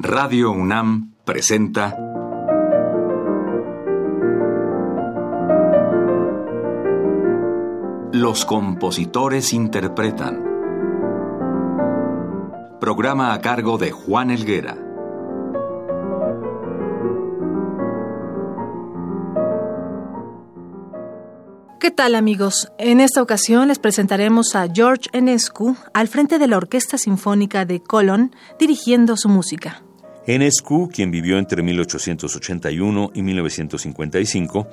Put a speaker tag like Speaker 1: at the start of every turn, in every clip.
Speaker 1: Radio UNAM presenta Los compositores interpretan. Programa a cargo de Juan Elguera.
Speaker 2: ¿Qué tal amigos? En esta ocasión les presentaremos a George Enescu al frente de la Orquesta Sinfónica de Colón dirigiendo su música.
Speaker 3: Enescu, quien vivió entre 1881 y 1955,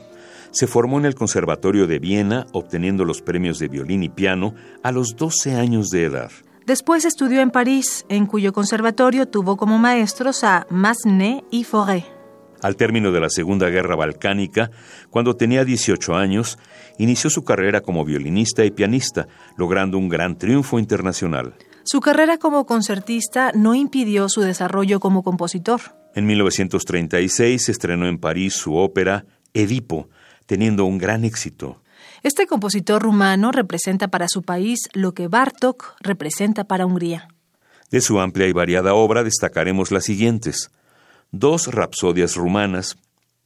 Speaker 3: se formó en el Conservatorio de Viena obteniendo los premios de violín y piano a los 12 años de edad.
Speaker 2: Después estudió en París, en cuyo conservatorio tuvo como maestros a Massenet y Fauré.
Speaker 3: Al término de la Segunda Guerra Balcánica, cuando tenía 18 años, inició su carrera como violinista y pianista, logrando un gran triunfo internacional.
Speaker 2: Su carrera como concertista no impidió su desarrollo como compositor.
Speaker 3: En 1936 estrenó en París su ópera Edipo, teniendo un gran éxito.
Speaker 2: Este compositor rumano representa para su país lo que Bartók representa para Hungría.
Speaker 3: De su amplia y variada obra destacaremos las siguientes: dos rapsodias rumanas,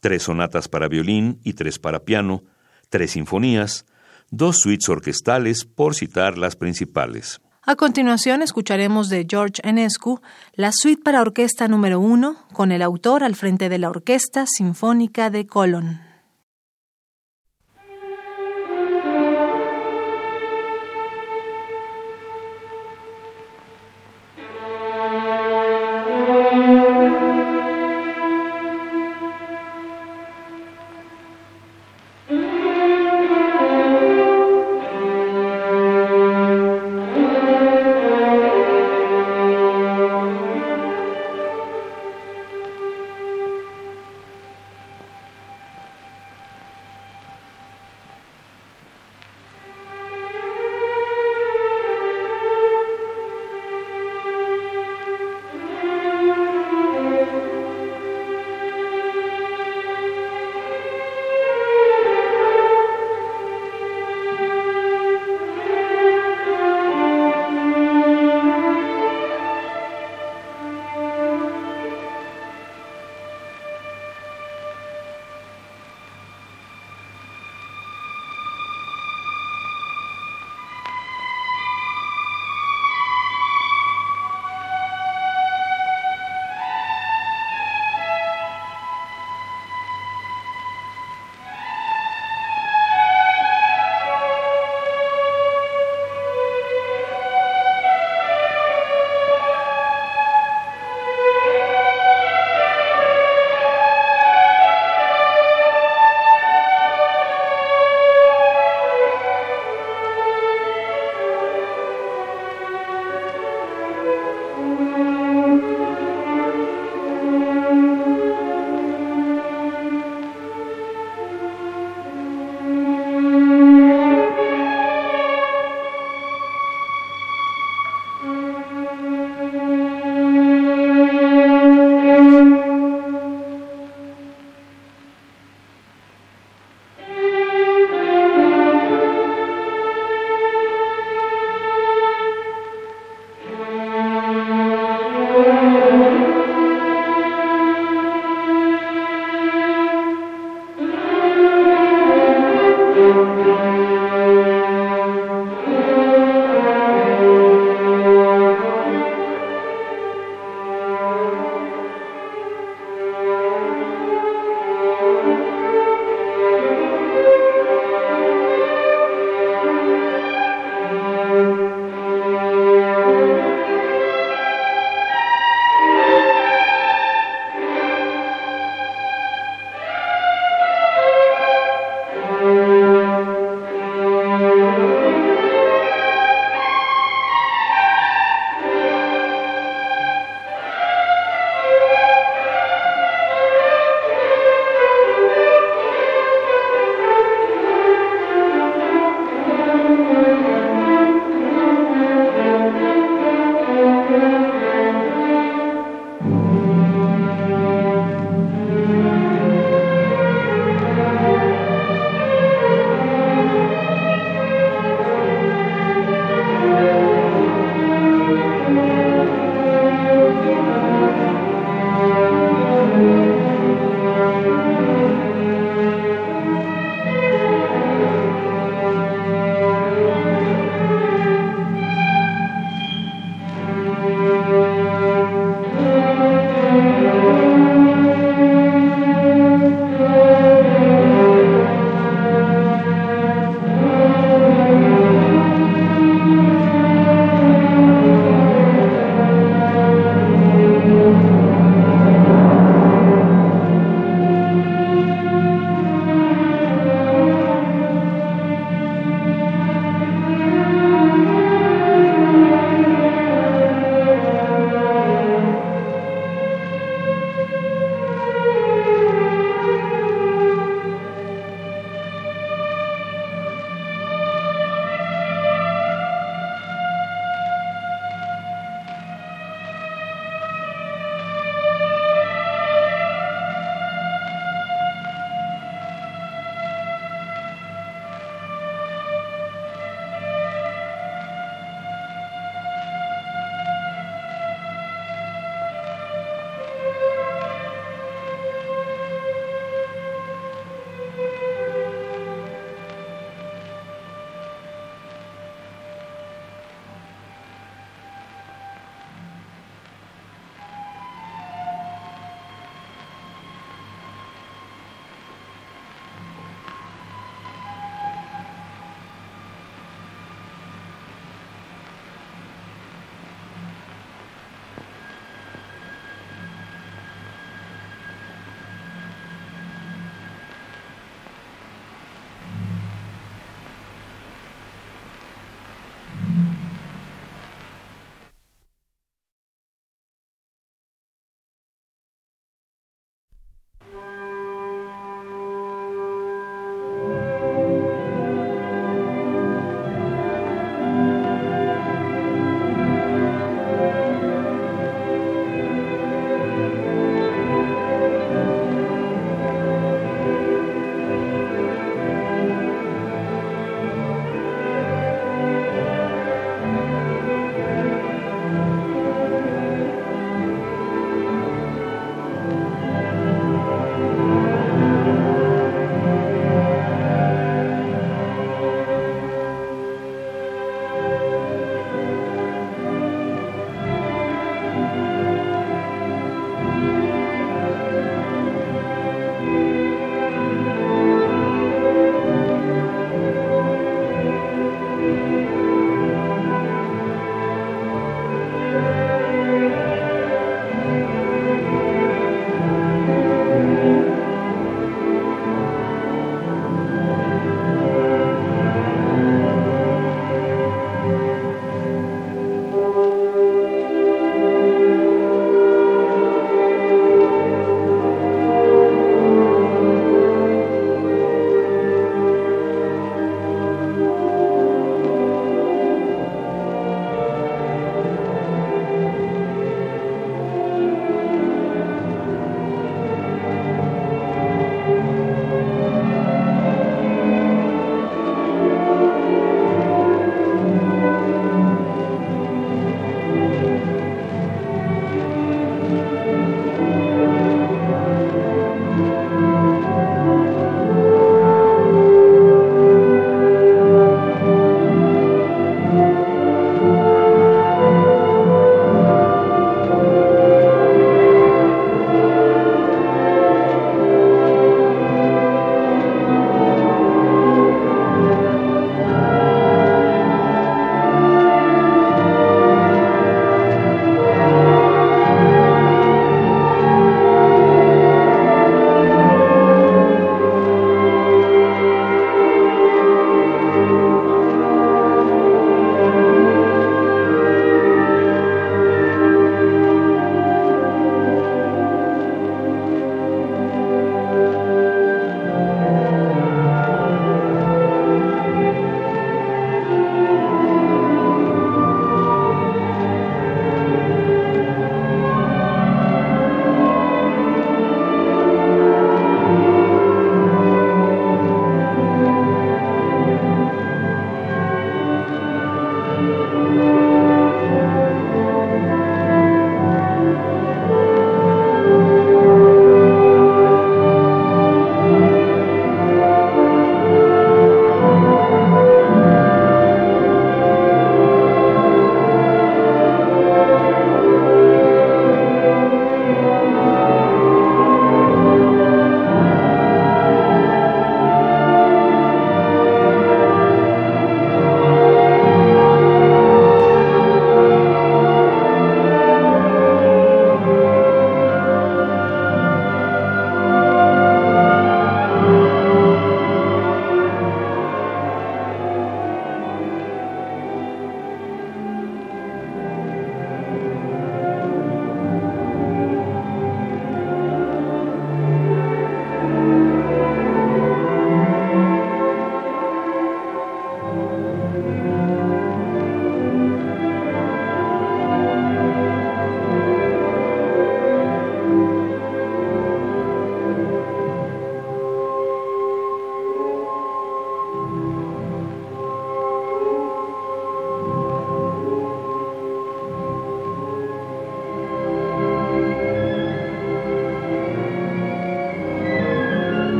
Speaker 3: tres sonatas para violín y tres para piano, tres sinfonías, dos suites orquestales, por citar las principales.
Speaker 2: A continuación escucharemos de George Enescu la suite para orquesta número uno, con el autor al frente de la Orquesta Sinfónica de Colón.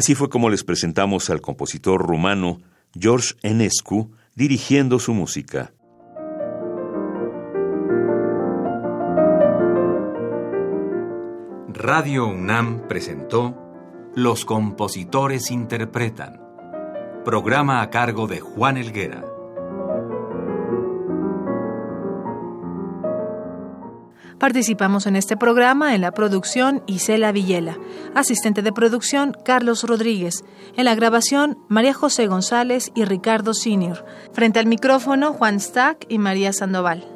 Speaker 3: Así fue como les presentamos al compositor rumano George Enescu dirigiendo su música.
Speaker 1: Radio UNAM presentó Los compositores interpretan, programa a cargo de Juan Elguera.
Speaker 2: Participamos en este programa en la producción Isela Villela, asistente de producción Carlos Rodríguez, en la grabación María José González y Ricardo Senior, frente al micrófono Juan Stack y María Sandoval.